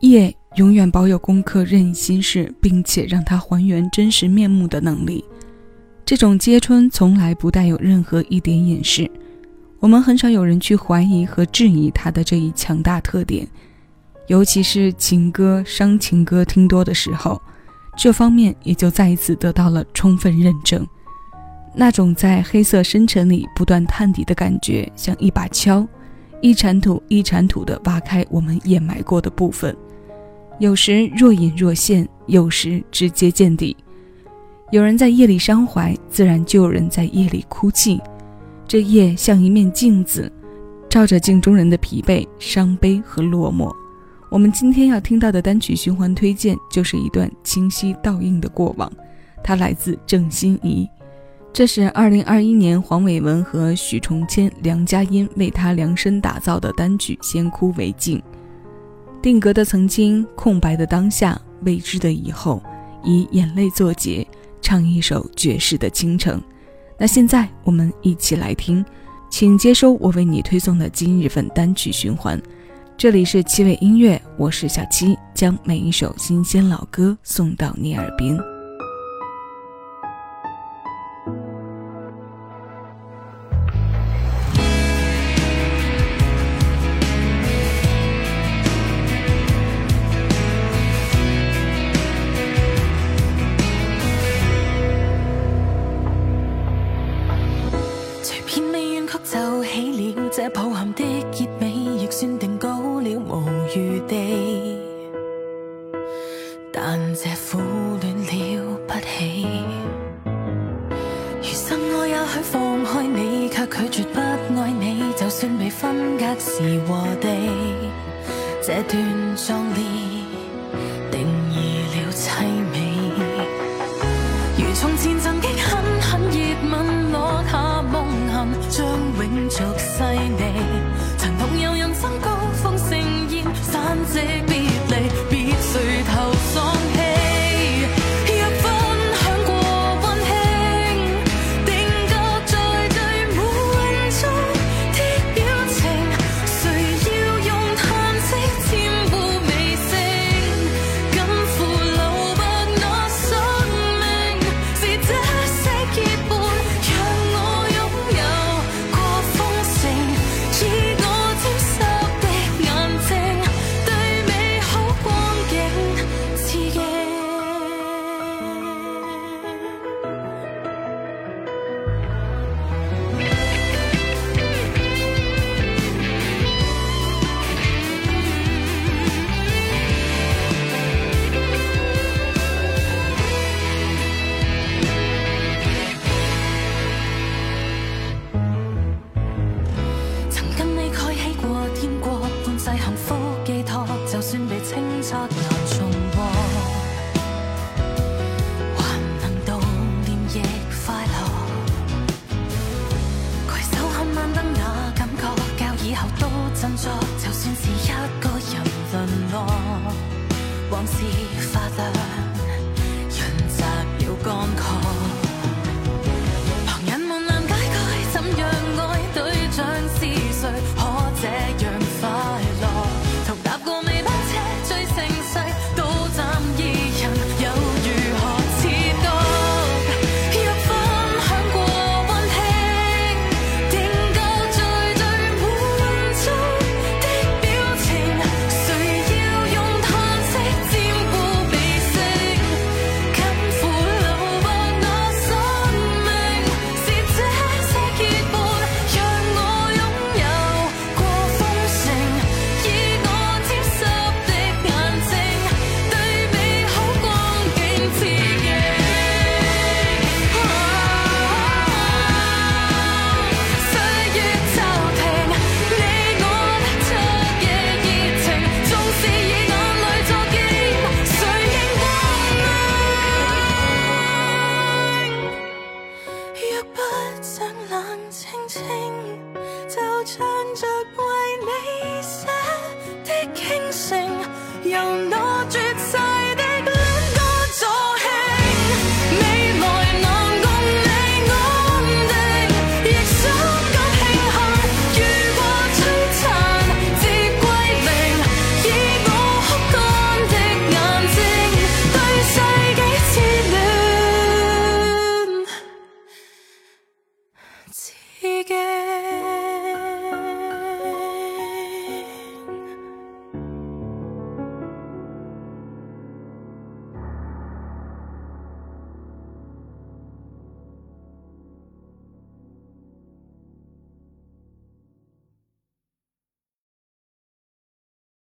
夜永远保有攻克任意心事，并且让它还原真实面目的能力。这种揭春从来不带有任何一点掩饰，我们很少有人去怀疑和质疑它的这一强大特点。尤其是情歌、伤情歌听多的时候，这方面也就再一次得到了充分认证。那种在黑色深沉里不断探底的感觉，像一把锹，一铲土一铲土地挖开我们掩埋过的部分。有时若隐若现，有时直接见底。有人在夜里伤怀，自然就有人在夜里哭泣。这夜像一面镜子，照着镜中人的疲惫、伤悲和落寞。我们今天要听到的单曲循环推荐，就是一段清晰倒映的过往。它来自郑欣宜，这是2021年黄伟文和许崇谦、梁佳音为他量身打造的单曲《先哭为敬》。定格的曾经，空白的当下，未知的以后，以眼泪作结，唱一首绝世的倾城。那现在我们一起来听，请接收我为你推送的今日份单曲循环。这里是七味音乐，我是小七，将每一首新鲜老歌送到你耳边。开你，却拒绝不爱你。就算被分隔时和地，这段壮烈定义了凄美。如从前曾经狠狠热吻，落下梦痕，将永续细腻。曾同游人生高峰盛宴，散席就算是一个人沦落，往事